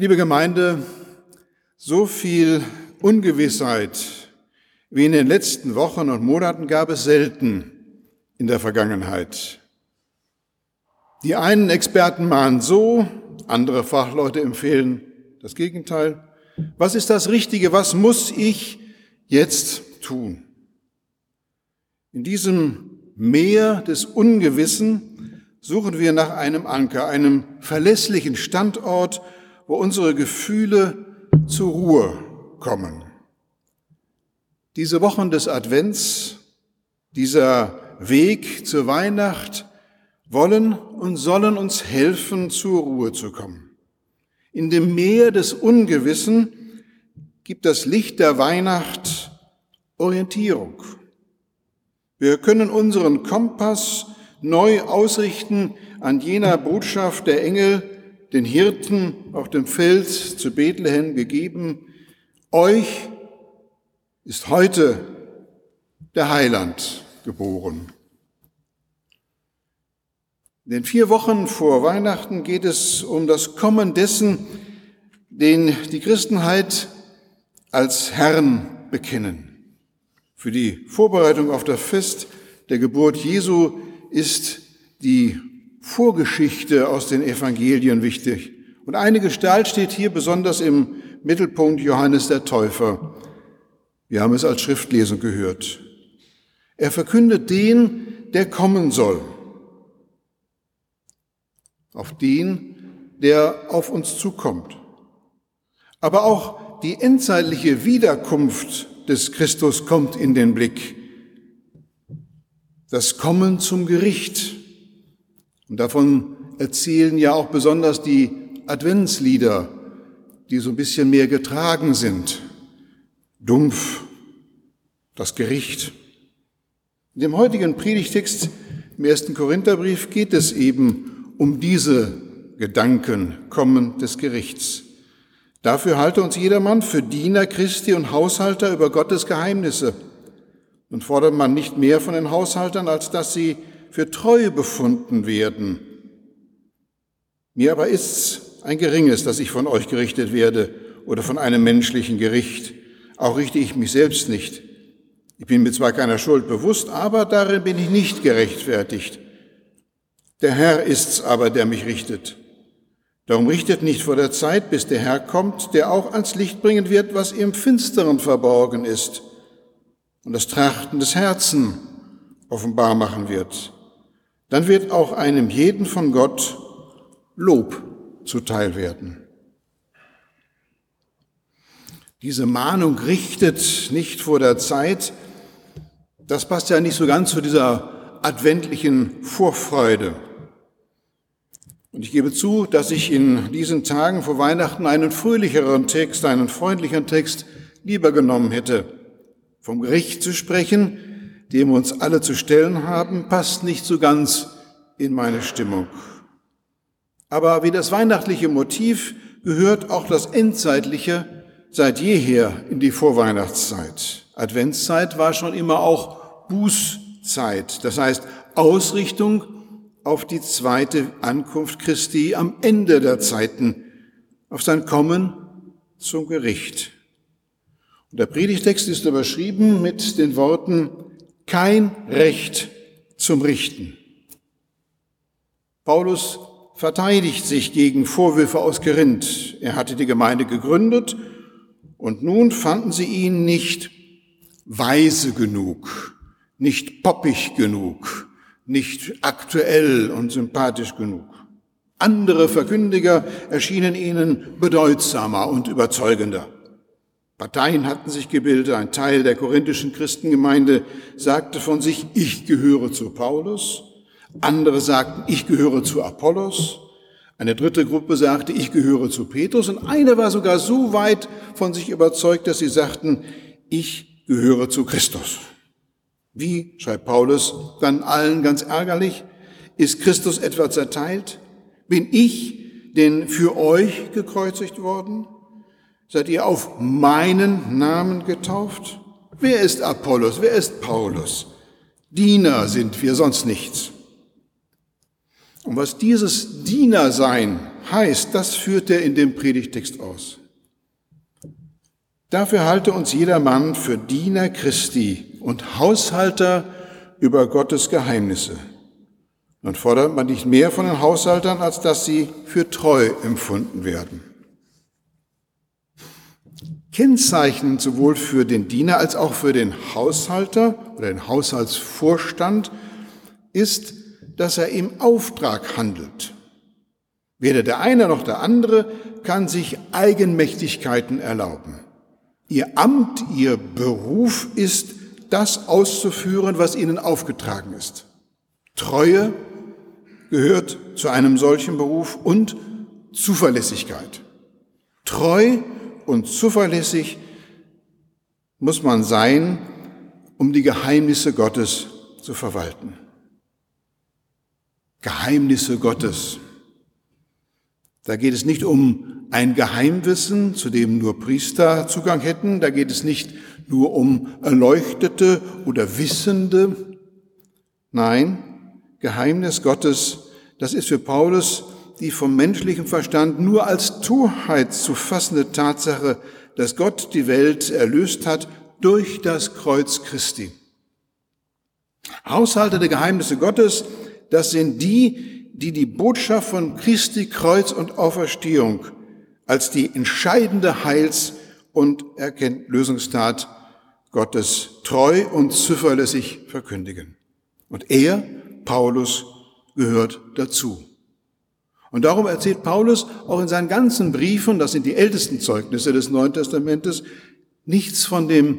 Liebe Gemeinde, so viel Ungewissheit wie in den letzten Wochen und Monaten gab es selten in der Vergangenheit. Die einen Experten mahnen so, andere Fachleute empfehlen das Gegenteil. Was ist das Richtige? Was muss ich jetzt tun? In diesem Meer des Ungewissen suchen wir nach einem Anker, einem verlässlichen Standort, wo unsere Gefühle zur Ruhe kommen. Diese Wochen des Advents, dieser Weg zur Weihnacht wollen und sollen uns helfen, zur Ruhe zu kommen. In dem Meer des Ungewissen gibt das Licht der Weihnacht Orientierung. Wir können unseren Kompass neu ausrichten an jener Botschaft der Engel, den Hirten auf dem Feld zu Bethlehem gegeben, euch ist heute der Heiland geboren. In den vier Wochen vor Weihnachten geht es um das Kommen dessen, den die Christenheit als Herrn bekennen. Für die Vorbereitung auf das Fest der Geburt Jesu ist die Vorgeschichte aus den Evangelien wichtig. Und eine Gestalt steht hier besonders im Mittelpunkt Johannes der Täufer. Wir haben es als Schriftlesung gehört. Er verkündet den, der kommen soll. Auf den, der auf uns zukommt. Aber auch die endzeitliche Wiederkunft des Christus kommt in den Blick. Das Kommen zum Gericht, und davon erzählen ja auch besonders die Adventslieder, die so ein bisschen mehr getragen sind. Dumpf, das Gericht. In dem heutigen Predigtext im ersten Korintherbrief geht es eben um diese Gedanken kommen des Gerichts. Dafür halte uns jedermann für Diener Christi und Haushalter über Gottes Geheimnisse. Und fordert man nicht mehr von den Haushaltern, als dass sie für treu befunden werden. Mir aber ist's ein geringes, dass ich von euch gerichtet werde oder von einem menschlichen Gericht. Auch richte ich mich selbst nicht. Ich bin mir zwar keiner Schuld bewusst, aber darin bin ich nicht gerechtfertigt. Der Herr ist's aber, der mich richtet. Darum richtet nicht vor der Zeit, bis der Herr kommt, der auch ans Licht bringen wird, was im Finsteren verborgen ist und das Trachten des Herzen offenbar machen wird dann wird auch einem jeden von Gott Lob zuteil werden. Diese Mahnung richtet nicht vor der Zeit, das passt ja nicht so ganz zu dieser adventlichen Vorfreude. Und ich gebe zu, dass ich in diesen Tagen vor Weihnachten einen fröhlicheren Text, einen freundlicheren Text lieber genommen hätte. Vom Gericht zu sprechen, dem wir uns alle zu stellen haben, passt nicht so ganz in meine Stimmung. Aber wie das weihnachtliche Motiv gehört auch das Endzeitliche seit jeher in die Vorweihnachtszeit. Adventszeit war schon immer auch Bußzeit, das heißt Ausrichtung auf die zweite Ankunft Christi am Ende der Zeiten, auf sein Kommen zum Gericht. Und der Predigtext ist überschrieben mit den Worten kein Recht zum Richten. Paulus verteidigt sich gegen Vorwürfe aus Gerind. Er hatte die Gemeinde gegründet und nun fanden sie ihn nicht weise genug, nicht poppig genug, nicht aktuell und sympathisch genug. Andere Verkündiger erschienen ihnen bedeutsamer und überzeugender. Parteien hatten sich gebildet. Ein Teil der korinthischen Christengemeinde sagte von sich, ich gehöre zu Paulus. Andere sagten, ich gehöre zu Apollos. Eine dritte Gruppe sagte, ich gehöre zu Petrus. Und eine war sogar so weit von sich überzeugt, dass sie sagten, ich gehöre zu Christus. Wie, schreibt Paulus, dann allen ganz ärgerlich, ist Christus etwa zerteilt? Bin ich denn für euch gekreuzigt worden? Seid ihr auf meinen Namen getauft? Wer ist Apollos? Wer ist Paulus? Diener sind wir, sonst nichts. Und was dieses Dienersein heißt, das führt er in dem Predigtext aus. Dafür halte uns jedermann für Diener Christi und Haushalter über Gottes Geheimnisse. Dann fordert man nicht mehr von den Haushaltern, als dass sie für treu empfunden werden. Kennzeichnend sowohl für den Diener als auch für den Haushalter oder den Haushaltsvorstand ist, dass er im Auftrag handelt. Weder der eine noch der andere kann sich Eigenmächtigkeiten erlauben. Ihr Amt, ihr Beruf ist, das auszuführen, was ihnen aufgetragen ist. Treue gehört zu einem solchen Beruf und Zuverlässigkeit. Treu und zuverlässig muss man sein, um die Geheimnisse Gottes zu verwalten. Geheimnisse Gottes. Da geht es nicht um ein Geheimwissen, zu dem nur Priester Zugang hätten. Da geht es nicht nur um Erleuchtete oder Wissende. Nein, Geheimnis Gottes, das ist für Paulus die vom menschlichen Verstand nur als Torheit zu fassende Tatsache, dass Gott die Welt erlöst hat durch das Kreuz Christi. Haushalter der Geheimnisse Gottes das sind die, die die Botschaft von Christi Kreuz und Auferstehung als die entscheidende Heils- und Lösungstat Gottes treu und zuverlässig verkündigen. Und er, Paulus, gehört dazu. Und darum erzählt Paulus auch in seinen ganzen Briefen, das sind die ältesten Zeugnisse des Neuen Testamentes, nichts von dem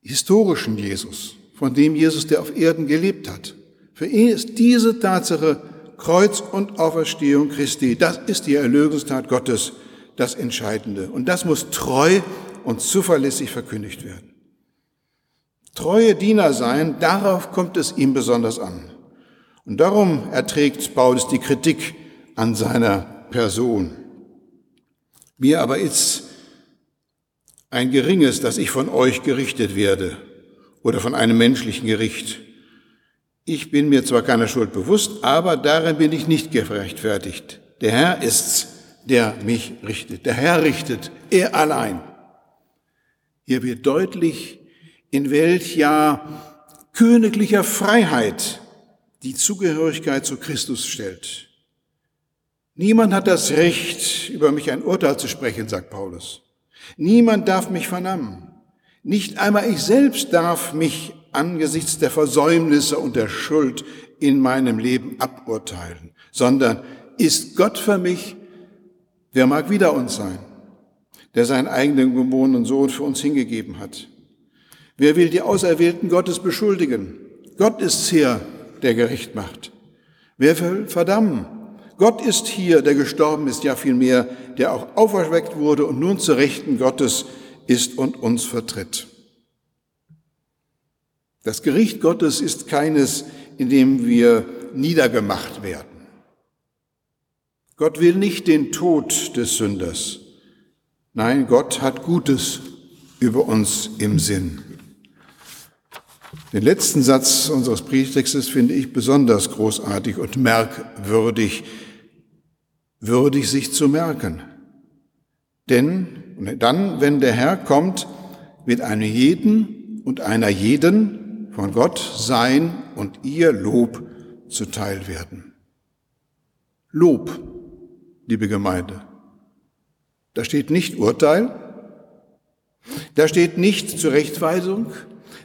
historischen Jesus, von dem Jesus, der auf Erden gelebt hat. Für ihn ist diese Tatsache Kreuz und Auferstehung Christi, das ist die Erlösungstat Gottes, das Entscheidende. Und das muss treu und zuverlässig verkündigt werden. Treue Diener sein, darauf kommt es ihm besonders an. Und darum erträgt Paulus die Kritik an seiner Person. Mir aber ist ein geringes, dass ich von euch gerichtet werde oder von einem menschlichen Gericht. Ich bin mir zwar keiner Schuld bewusst, aber darin bin ich nicht gerechtfertigt. Der Herr ist's, der mich richtet. Der Herr richtet, er allein. Hier wird deutlich, in welch Jahr königlicher Freiheit die Zugehörigkeit zu Christus stellt. Niemand hat das Recht, über mich ein Urteil zu sprechen, sagt Paulus. Niemand darf mich vernahmen. Nicht einmal ich selbst darf mich angesichts der Versäumnisse und der Schuld in meinem Leben aburteilen, sondern ist Gott für mich, wer mag wieder uns sein, der seinen eigenen geborenen Sohn für uns hingegeben hat. Wer will die Auserwählten Gottes beschuldigen? Gott ist hier, der gerecht macht. Wer will verdammen? Gott ist hier, der gestorben ist, ja vielmehr, der auch auferweckt wurde und nun zu Rechten Gottes ist und uns vertritt. Das Gericht Gottes ist keines, in dem wir niedergemacht werden. Gott will nicht den Tod des Sünders. Nein, Gott hat Gutes über uns im Sinn. Den letzten Satz unseres Brieftextes finde ich besonders großartig und merkwürdig, würdig sich zu merken. Denn dann, wenn der Herr kommt, wird einem jeden und einer jeden von Gott sein und ihr Lob zuteil werden. Lob, liebe Gemeinde. Da steht nicht Urteil, da steht nicht Zurechtweisung,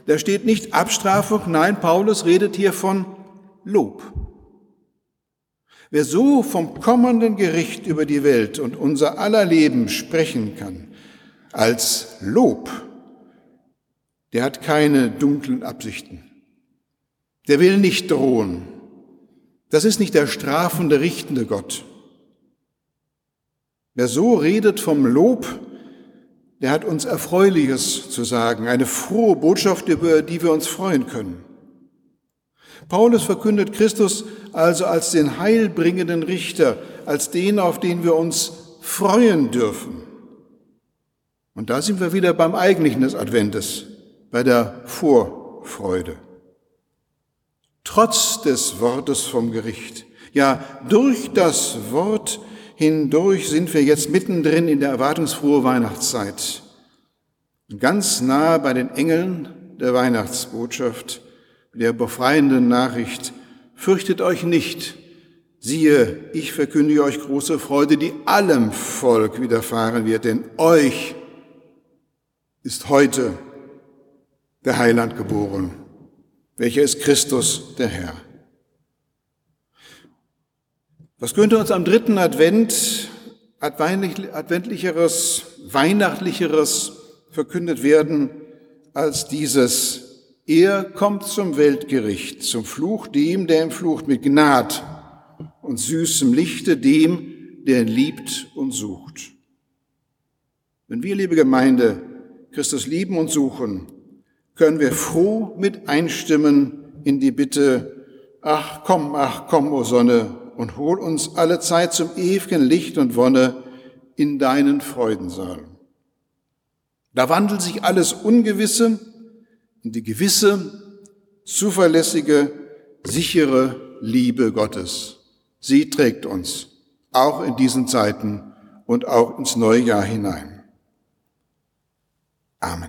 da steht nicht Abstrafung, nein, Paulus redet hier von Lob. Wer so vom kommenden Gericht über die Welt und unser aller Leben sprechen kann, als Lob, der hat keine dunklen Absichten. Der will nicht drohen. Das ist nicht der strafende, richtende Gott. Wer so redet vom Lob, der hat uns Erfreuliches zu sagen, eine frohe Botschaft, über die wir uns freuen können. Paulus verkündet Christus also als den heilbringenden Richter, als den, auf den wir uns freuen dürfen. Und da sind wir wieder beim Eigentlichen des Adventes bei der Vorfreude. Trotz des Wortes vom Gericht, Ja, durch das Wort hindurch sind wir jetzt mittendrin in der erwartungsfrohe Weihnachtszeit. Ganz nah bei den Engeln der Weihnachtsbotschaft, der befreienden Nachricht, fürchtet euch nicht, siehe, ich verkündige euch große Freude, die allem Volk widerfahren wird, denn euch ist heute der Heiland geboren, welcher ist Christus, der Herr. Was könnte uns am dritten Advent adventlicheres, weihnachtlicheres verkündet werden als dieses, er kommt zum Weltgericht, zum Fluch dem, der im Flucht mit Gnad und süßem Lichte dem, der ihn liebt und sucht. Wenn wir, liebe Gemeinde, Christus lieben und suchen, können wir froh mit einstimmen in die Bitte, ach komm, ach komm, o Sonne, und hol uns alle Zeit zum ewigen Licht und Wonne in deinen Freudensaal. Da wandelt sich alles Ungewisse in die gewisse, zuverlässige, sichere Liebe Gottes. Sie trägt uns auch in diesen Zeiten und auch ins neue Jahr hinein. Amen.